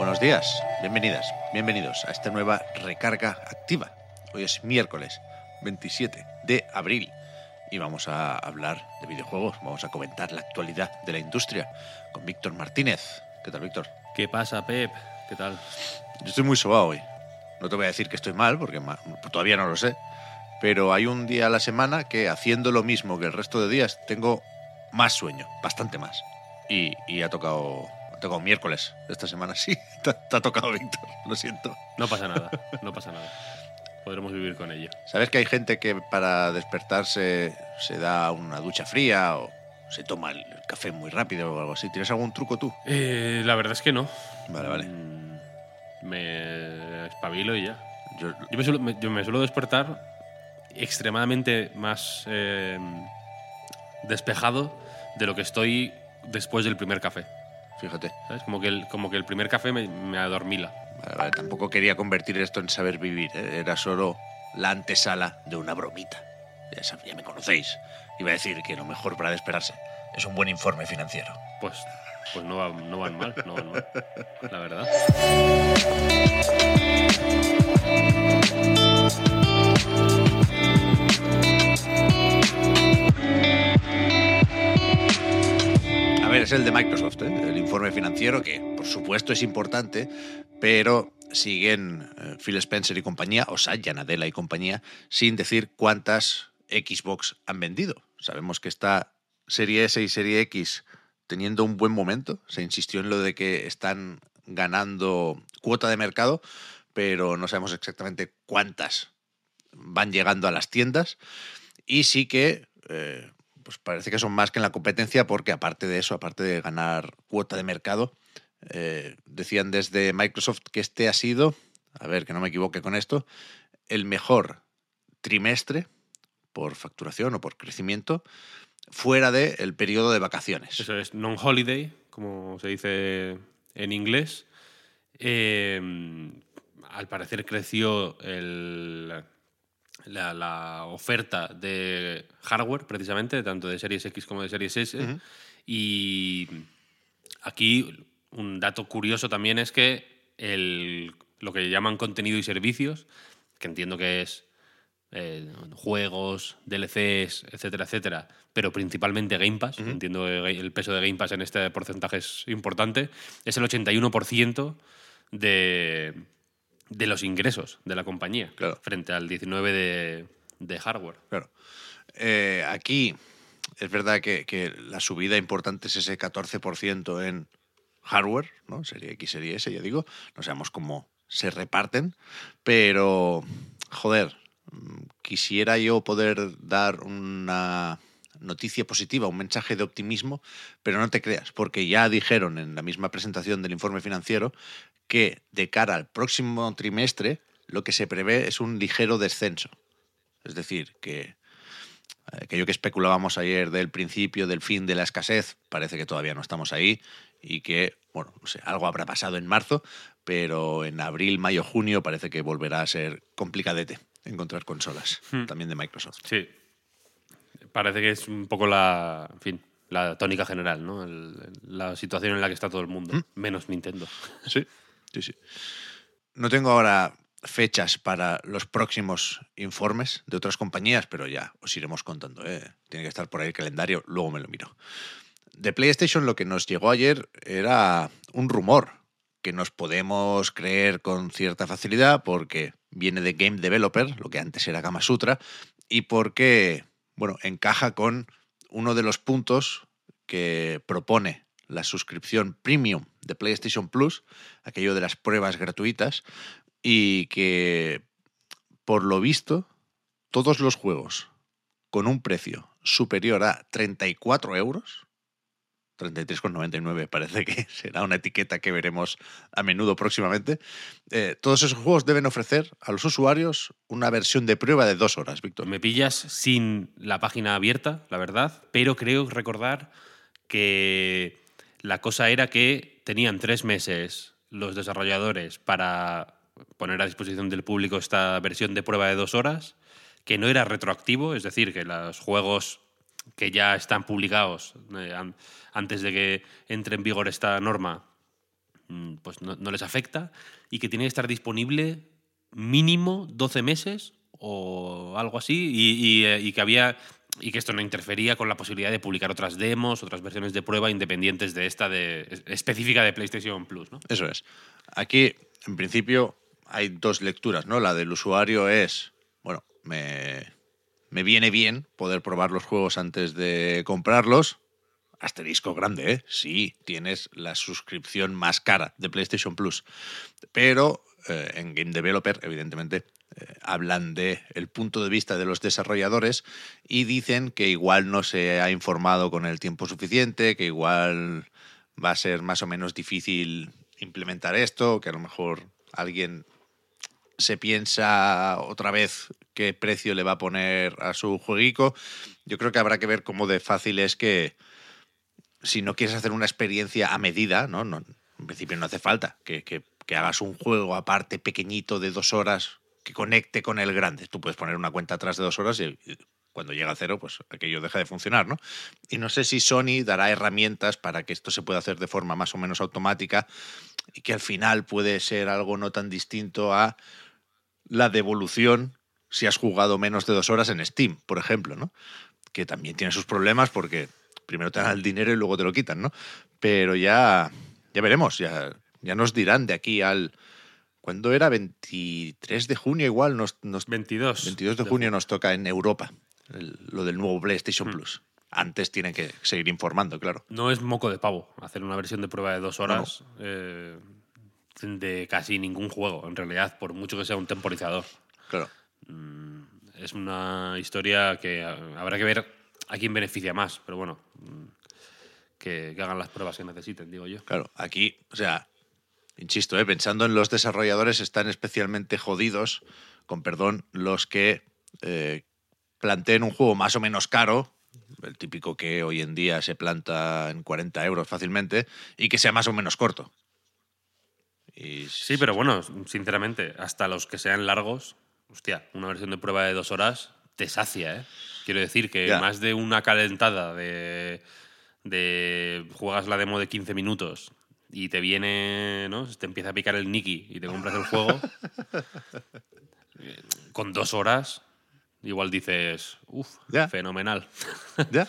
Buenos días, bienvenidas, bienvenidos a esta nueva recarga activa. Hoy es miércoles 27 de abril y vamos a hablar de videojuegos, vamos a comentar la actualidad de la industria con Víctor Martínez. ¿Qué tal, Víctor? ¿Qué pasa, Pep? ¿Qué tal? Yo estoy muy sobado hoy. No te voy a decir que estoy mal, porque todavía no lo sé. Pero hay un día a la semana que haciendo lo mismo que el resto de días tengo más sueño, bastante más. Y, y ha tocado ha tocado miércoles esta semana, sí. Te, te ha tocado, Víctor, lo siento. No pasa nada, no pasa nada. Podremos vivir con ello. ¿Sabes que hay gente que para despertarse se da una ducha fría o se toma el café muy rápido o algo así? ¿Tienes algún truco tú? Eh, la verdad es que no. Vale, vale. Mm, Me espabilo y ya. Yo, Yo me suelo, me- yo me suelo despertar extremadamente más eh, despejado de lo que estoy después del primer café. Fíjate. ¿Sabes? Como que el, como que el primer café me, me adormila. Vale, vale, Tampoco quería convertir esto en saber vivir. ¿eh? Era solo la antesala de una bromita. Ya, sab- ya me conocéis. Iba a decir que lo mejor para despertarse es un buen informe financiero. Pues, pues no, va- no van mal, no van mal. La verdad. A ver, es el de Microsoft, financiero, que por supuesto es importante, pero siguen eh, Phil Spencer y compañía, o Satya Nadella y compañía, sin decir cuántas Xbox han vendido. Sabemos que esta serie S y serie X teniendo un buen momento, se insistió en lo de que están ganando cuota de mercado, pero no sabemos exactamente cuántas van llegando a las tiendas. Y sí que eh, pues parece que son más que en la competencia porque aparte de eso, aparte de ganar cuota de mercado, eh, decían desde Microsoft que este ha sido, a ver que no me equivoque con esto, el mejor trimestre por facturación o por crecimiento fuera del periodo de vacaciones. Eso es non-holiday, como se dice en inglés. Eh, al parecer creció el- la, la oferta de hardware, precisamente, tanto de Series X como de Series S. Y aquí un dato curioso también es que el, lo que llaman contenido y servicios, que entiendo que es eh, juegos, DLCs, etcétera, etcétera, pero principalmente Game Pass, entiendo que el peso de Game Pass en este porcentaje es importante, es el 81% de, de los ingresos de la compañía, Claro. frente al 19% de, de hardware. Claro. Eh, aquí es verdad que, que la subida importante es ese 14% en hardware, ¿no? Serie X, serie S, ya digo. No sabemos cómo se reparten, pero, joder, mm, quisiera yo poder dar una noticia positiva, un mensaje de optimismo, pero no te creas, porque ya dijeron en la misma presentación del informe financiero que de cara al próximo trimestre lo que se prevé es un ligero descenso. Es decir, que aquello que especulábamos ayer del principio, del fin de la escasez, parece que todavía no estamos ahí y que, bueno, no sé, algo habrá pasado en marzo, pero en abril, mayo, junio parece que volverá a ser complicadete encontrar consolas, Hmm. también de Microsoft. Sí. Parece que es un poco la, en fin, la tónica general, ¿no? El- la situación en la que está todo el mundo, ¿Mm? menos Nintendo. Sí, sí, sí. No tengo ahora fechas para los próximos informes de otras compañías, pero ya os iremos contando. ¿eh? Tiene que estar por ahí el calendario, luego me lo miro. De PlayStation lo que nos llegó ayer era un rumor que nos podemos creer con cierta facilidad porque viene de Game Developer, lo que antes era Gama Sutra, y porque, bueno, encaja con uno de los puntos que propone la suscripción premium de PlayStation Plus, aquello de las pruebas gratuitas, y que, por lo visto, todos los juegos con un precio superior a 34 euros, 33,99 parece que será una etiqueta que veremos a menudo próximamente. Eh, todos esos juegos deben ofrecer a los usuarios una versión de prueba de dos horas, Víctor. Me pillas sin la página abierta, la verdad, pero creo recordar que la cosa era que tenían tres meses los desarrolladores para poner a disposición del público esta versión de prueba de dos horas, que no era retroactivo, es decir, que los juegos que ya están publicados eh, an- antes de que entre en vigor esta norma, mm, pues no, les afecta, y que tiene que estar disponible mínimo 12 meses o algo así, y, eh, y que había y que esto no interfería con la posibilidad de publicar otras demos, otras versiones de prueba independientes de esta de, es- específica de PlayStation Plus, ¿no? Eso es. Aquí, en principio, hay dos lecturas, ¿no? La del usuario es, bueno, me, me viene bien poder probar los juegos antes de comprarlos. Asterisco grande, ¿eh? Sí, tienes la suscripción más cara de PlayStation Plus. Pero eh, en Game Developer, evidentemente, eh, hablan de el punto de vista de los desarrolladores y dicen que igual no se ha informado con el tiempo suficiente, que igual va a ser más o menos difícil implementar esto, que a lo mejor alguien se piensa otra vez qué precio le va a poner a su jueguico. Yo creo que habrá que ver cómo de fácil es que si no quieres hacer una experiencia a medida, ¿no? no en principio no hace falta que, que- que hagas un juego aparte pequeñito de dos horas que conecte con el grande. Tú puedes poner una cuenta atrás de dos horas y, cuando llega a cero, pues aquello deja de funcionar, ¿no? Y no sé si Sony dará herramientas para que esto se pueda hacer de forma más o menos automática y que al final puede ser algo no tan distinto a la devolución si has jugado menos de dos horas en Steam, por ejemplo, ¿no? Que también tiene sus problemas porque primero te dan el dinero y luego te lo quitan, ¿no? Pero ya, ya veremos, ya, ya nos dirán de aquí al... ¿Cuándo era? 23 de junio igual, nos, nos 22. 22 de junio nos toca en Europa el- lo del nuevo PlayStation Mm. Plus. Antes tienen que seguir informando, claro. No es moco de pavo hacer una versión de prueba de dos horas eh, de casi ningún juego, en realidad, por mucho que sea un temporizador. Claro. Es una historia que ah, habrá que ver a quién beneficia más, pero bueno, mm, que, que hagan las pruebas que necesiten, digo yo. Claro, aquí, o sea, insisto, ¿eh? pensando en los desarrolladores, están especialmente jodidos, con perdón, los que eh, planteen un juego más o menos caro, el típico que hoy en día se planta en 40 euros fácilmente, y que sea más o menos corto. Y Sí, pero bueno, sinceramente, hasta los que sean largos, hostia, una versión de prueba de dos horas te sacia, ¿eh? Quiero decir que Ya. más de una calentada de, de juegas la demo de 15 minutos y te viene, ¿no? Te empieza a picar el Nicky y te compras el juego. con dos horas, igual dices, uff, fenomenal. ¿Ya?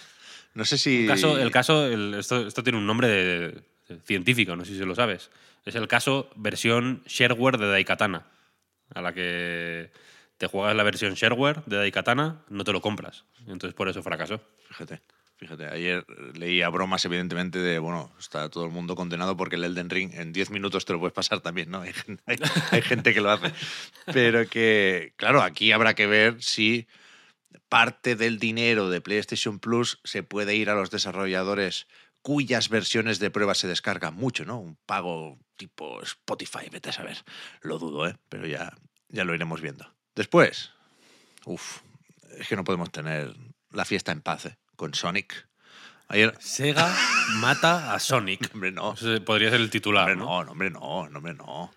No sé si... El caso, el caso el- esto, esto tiene un nombre de- de científico, no sé si lo sabes. Es el caso versión shareware de Daikatana, a la que te juegas la versión shareware de Daikatana, no te lo compras. Entonces por eso fracasó. Fíjate, fíjate. Ayer leía bromas, evidentemente, de, bueno, está todo el mundo condenado porque el Elden Ring en 10 minutos te lo puedes pasar también, ¿no? Hay, hay- hay gente que lo hace. Pero que, claro, aquí habrá que ver si parte del dinero de PlayStation Plus se puede ir a los desarrolladores cuyas versiones de prueba se descargan mucho, ¿no? Un pago tipo Spotify, vete a saber. Lo dudo, ¿eh? Pero ya, ya lo iremos viendo. Después, uff, es que no podemos tener la fiesta en paz, ¿eh? Con Sonic. Ayer, Sega mata a Sonic. hombre, no. Eso podría ser el titular, Hombre, ¿no? no, hombre, no, hombre, no.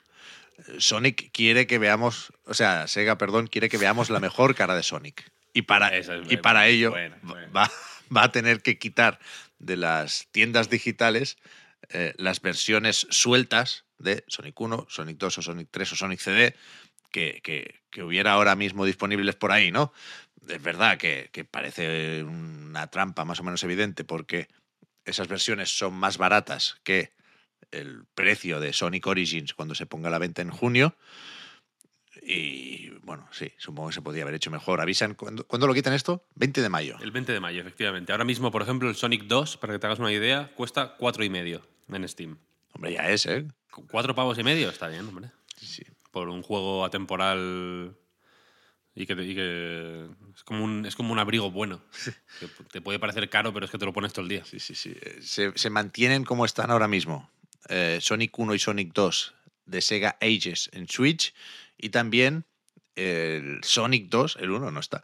Sonic quiere que veamos, o sea, Sega, perdón, quiere que veamos la mejor cara de Sonic. Y para, es y para ello. Va, va a tener que quitar de las tiendas digitales eh, las versiones sueltas de Sonic 1, Sonic 2 o Sonic 3 o Sonic CD que, que- que hubiera ahora mismo disponibles por ahí, ¿no? Es verdad que, que parece una trampa más o menos evidente porque esas versiones son más baratas que el precio de Sonic Origins cuando se ponga a la venta en junio. Y bueno, sí, supongo que se podría haber hecho mejor. Avisan, ¿cuándo, ¿cuándo lo quitan esto? 20 de mayo. El 20 de mayo, efectivamente. Ahora mismo, por ejemplo, el Sonic 2, para que te hagas una idea, cuesta cuatro y medio en Steam. Hombre, ya es, ¿eh? Con Cuatro pavos y medio está bien, hombre. Sí. Por un juego atemporal Y que, te- y que es, como un, es como un abrigo bueno. Que te puede parecer caro, pero es que te lo pones todo el día. Sí, sí, sí. Se, se mantienen como están ahora mismo. Eh, Sonic 1 y Sonic 2 de Sega Ages en Switch y también el Sonic 2, el 1 no está,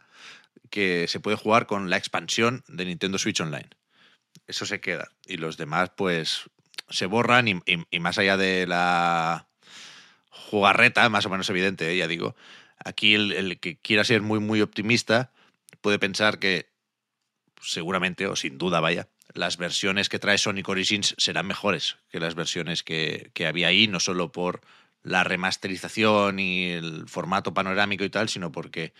que se puede jugar con la expansión de Nintendo Switch Online. Eso se queda. Y los demás, pues, se borran y, y- y más allá de la jugarreta, más o menos evidente, eh, ya digo, aquí el, el que quiera ser muy, muy optimista puede pensar que seguramente, o sin duda, vaya, las versiones que trae Sonic Origins serán mejores que las versiones que, que había ahí, no solo por la remasterización y el formato panorámico y tal, sino porque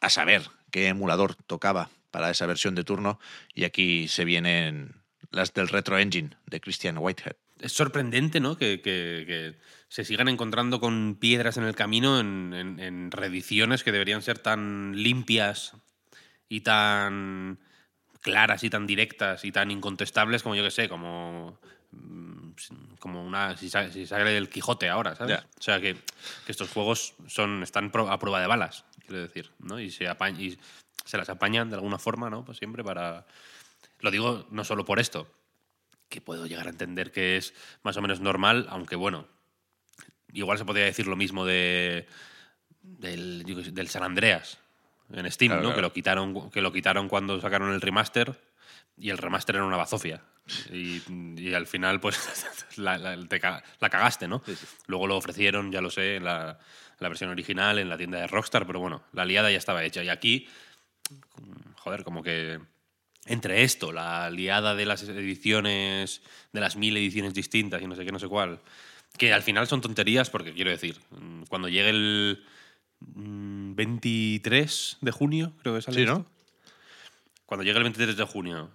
a saber qué emulador tocaba para esa versión de turno. Y aquí se vienen las del Retro Engine de Christian Whitehead. Es sorprendente, ¿no? Que, que- que se sigan encontrando con piedras en el camino en, en- en reediciones que deberían ser tan limpias y tan claras y tan directas y tan incontestables como yo que sé, como mm, como una si sale, si sale el Quijote ahora, ¿sabes? O sea que, que estos juegos son están a prueba de balas, quiero decir, ¿no? Y se y se las apañan de alguna forma, ¿no? Pues siempre para lo digo no solo por esto, que puedo llegar a entender que es más o menos normal, aunque bueno, igual se podría decir lo mismo de del, del San Andreas en Steam, Claro, ¿no? claro. Que lo quitaron que lo quitaron cuando sacaron el remaster y el remaster era una bazofia. Y, y al final, pues, la, la- te ca- la cagaste, ¿no? Luego lo ofrecieron, ya lo sé, en la, la versión original, en la tienda de Rockstar, pero bueno, la liada ya estaba hecha. Y aquí, joder, como que entre esto, la liada de las ediciones, de las mil ediciones distintas y no sé qué, no sé cuál, que al final son tonterías porque quiero decir, mm, cuando llegue el mm, 23 de junio, creo que sale Sí, ¿no? Cuando llegue el 23 de junio,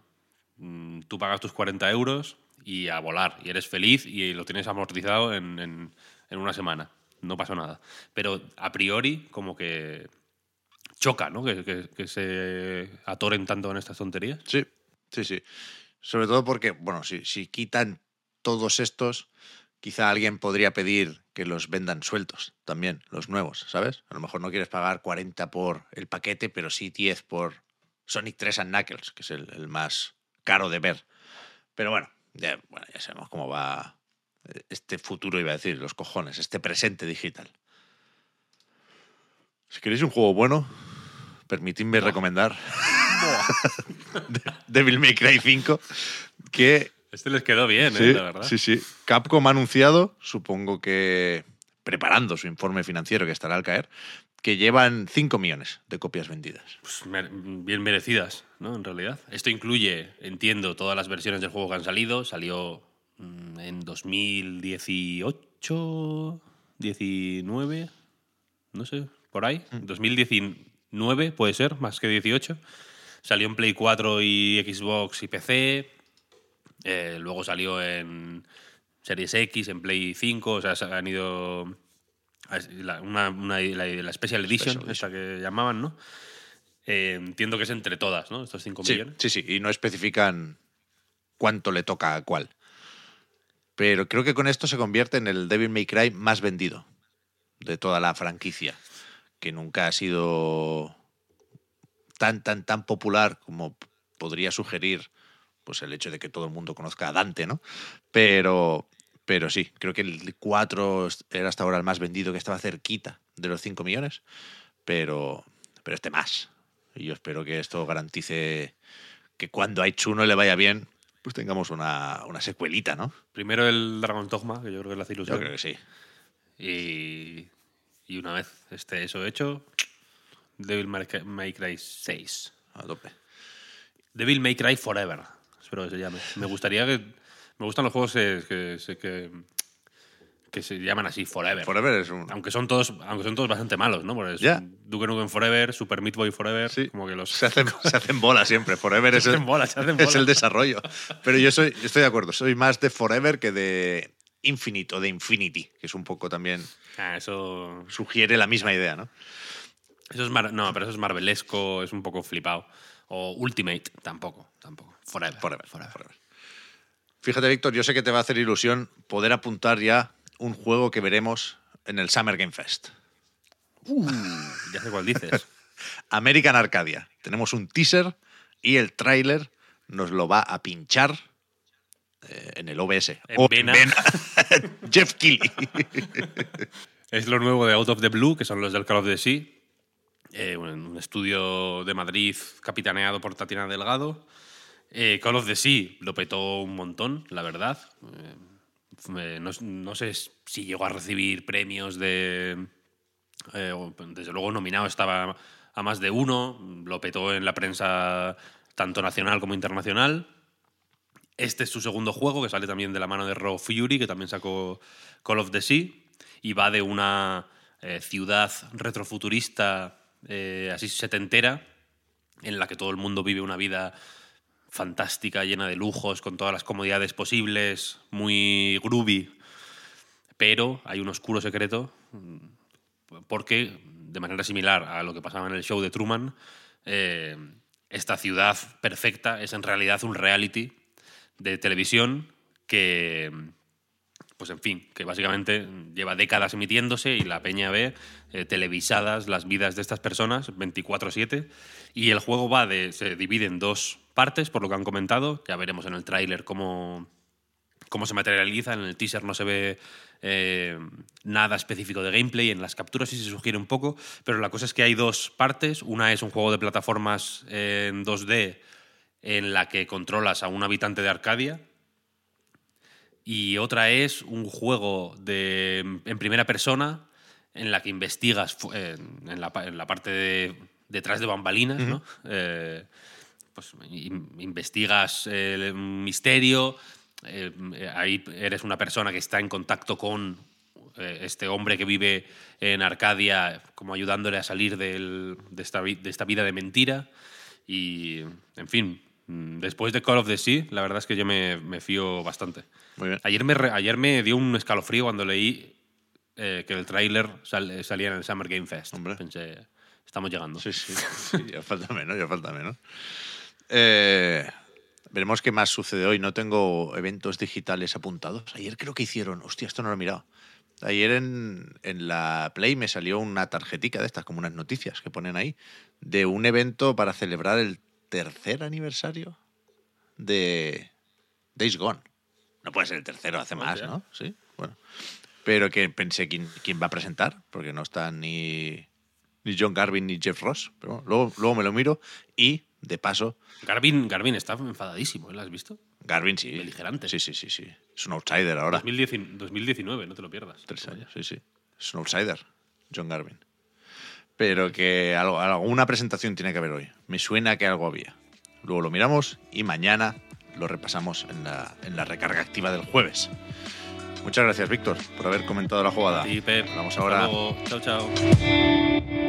mm, tú pagas tus 40 euros y a volar, y eres feliz y lo tienes amortizado en, en- en una semana. No pasó nada. Pero a priori, como que choca, ¿no? Que, que- se atoren tanto en estas tonterías. Sí, sí, sí. Sobre todo porque, bueno, si, si quitan todos estos, quizá alguien podría pedir que los vendan sueltos también, los nuevos, ¿sabes? A lo mejor no quieres pagar 40 por el paquete, pero sí 10 por Sonic 3 and Knuckles, que es el, el más caro de ver. Pero bueno ya, bueno, ya sabemos cómo va eh, este futuro, iba a decir, los cojones, este presente digital. Si queréis un juego bueno, permitidme recomendar Devil May Cry 5, que Este les quedó bien, sí, ¿eh? La verdad. sí, sí. Capcom ha anunciado, supongo que preparando su informe financiero que estará al caer, que llevan 5 millones de copias vendidas. Pues bien merecidas, ¿no? En realidad. Esto incluye, entiendo, todas las versiones del juego que han salido. Salió mm, en 2018, 19, no sé, por ahí. 2019 puede ser, más que 18. Salió en Play 4 y Xbox y PC. Eh, luego salió en Series X, en Play 5. O sea, se han ido. la- Una, una- la, la Special Edition, Special esta que llamaban, ¿no? Eh, entiendo que es entre todas, ¿no? Estos 5 Sí, millones. sí, sí, y no especifican cuánto le toca a cuál. Pero creo que con esto se convierte en el Devil May Cry más vendido de toda la franquicia, que nunca ha sido tan, tan, tan popular como podría sugerir pues el hecho de que todo el mundo conozca a Dante, ¿no? Pero, pero sí, creo que el 4 era hasta ahora el más vendido, que estaba cerquita de los 5 millones, pero, pero este más. Y yo espero que esto garantice que cuando a Itsuno le vaya bien, pues tengamos una, una secuelita, ¿no? Primero el Dragon's Dogma, que yo creo que hace Yo ilusión. creo que sí. Y, y una vez esté eso hecho, Devil May Cry- May Cry 6. A tope. Devil May Cry Forever, espero que se llame. Me gustaría que... Me gustan los juegos que, que, se- que, que se llaman así, Forever. Forever es un... Aunque son todos, aunque son todos bastante malos, ¿no? Porque es Ya. Duke Nukem Forever, Super Meat Boy Forever, Sí. como que los... Se hacen, se hacen bola siempre. Forever es, Se el, hacen bola, se hacen es bola. el desarrollo. Pero yo soy, estoy de acuerdo. Soy más de Forever que de Infinite o de Infinity, que es un poco también... Ah, eso... Sugiere la misma idea, ¿no? Eso es mar- no, pero eso es marvelesco, es un poco flipado. O Ultimate, tampoco, tampoco. Forever. Forever, forever. Fíjate, Víctor, yo sé que te va a hacer ilusión poder apuntar ya un juego que veremos en el Summer Game Fest. Uh, ya sé cuál dices. American Arcadia. Tenemos un teaser y el tráiler nos lo va a pinchar eh, en el OBS. En O vena. Jeff Keighley. Es lo nuevo de Out of the Blue, que son los del Call of the Sea. Eh, un, estudio de Madrid capitaneado por Tatiana Delgado. Eh, Call of the Sea lo petó un montón, la verdad. Eh, no, no sé si llegó a recibir premios de. desde luego nominado estaba a más de uno. Lo petó en la prensa tanto nacional como internacional. Este es su segundo juego, que sale también de la mano de Raw Fury, que también sacó Call of the Sea, y va de una eh, ciudad retrofuturista, eh, así setentera, en la que todo el mundo vive una vida fantástica, llena de lujos, con todas las comodidades posibles, muy groovy. Pero hay un oscuro secreto, mm, porque, de manera similar a lo que pasaba en el show de Truman, eh, esta ciudad perfecta es en realidad un reality de televisión que, pues en fin, que básicamente lleva décadas emitiéndose y la peña ve eh, televisadas las vidas de estas personas 24/7 y el juego va de se divide en dos partes por lo que han comentado, ya veremos en el tráiler cómo cómo se materializa. En el teaser no se ve eh, nada específico de gameplay, en las capturas sí se sugiere un poco, pero la cosa es que hay dos partes. Una es un juego de plataformas eh, en 2D en la que controlas a un habitante de Arcadia. Y otra es un juego de, en primera persona en la que investigas fu- en, en la, pa- en la parte de, detrás de bambalinas, ¿no? Eh, pues in- investigas el misterio, eh, ahí eres una persona que está en contacto con eh, este hombre que vive en Arcadia, como ayudándole a salir del- de, esta, de esta vida de mentira. Y, en fin, después de Call of the Sea, la verdad es que yo me, me fío bastante. Muy bien. Ayer me, ayer me dio un escalofrío cuando leí eh, que el tráiler sal- salía en el Summer Game Fest. Hombre. Pensé, estamos llegando. Sí, sí, sí, ya falta menos, ya falta menos. Eh, veremos qué más sucede hoy. No tengo eventos digitales apuntados. Ayer creo que hicieron, hostia, esto no lo he mirado. Ayer en, en la Play me salió una tarjetica de estas, como unas noticias que ponen ahí, de un evento para celebrar el tercer aniversario de Days Gone. No puede ser el tercero, hace más. ¿no? Sí, bueno. Pero que pensé quién, quién va a presentar, porque no están ni, ni John Garvin ni Jeff Ross. Pero bueno, luego, luego me lo miro y, de paso, Garvin, Garvin está enfadadísimo, ¿eh? ¿lo has visto? Garvin sí. Beligerante. Sí, sí, sí, sí. Es un outsider ahora. 2010 2019, no te lo pierdas. Tres años, sí, sí. Es un outsider, John Garvin. Pero que algo, alguna presentación tiene que haber hoy. Me suena que algo había. Luego lo miramos y mañana lo repasamos en la, en la recarga activa del jueves. Muchas gracias, Víctor, por haber comentado la jugada. Sí, Pep. Hasta ahora. luego. Chao, chao.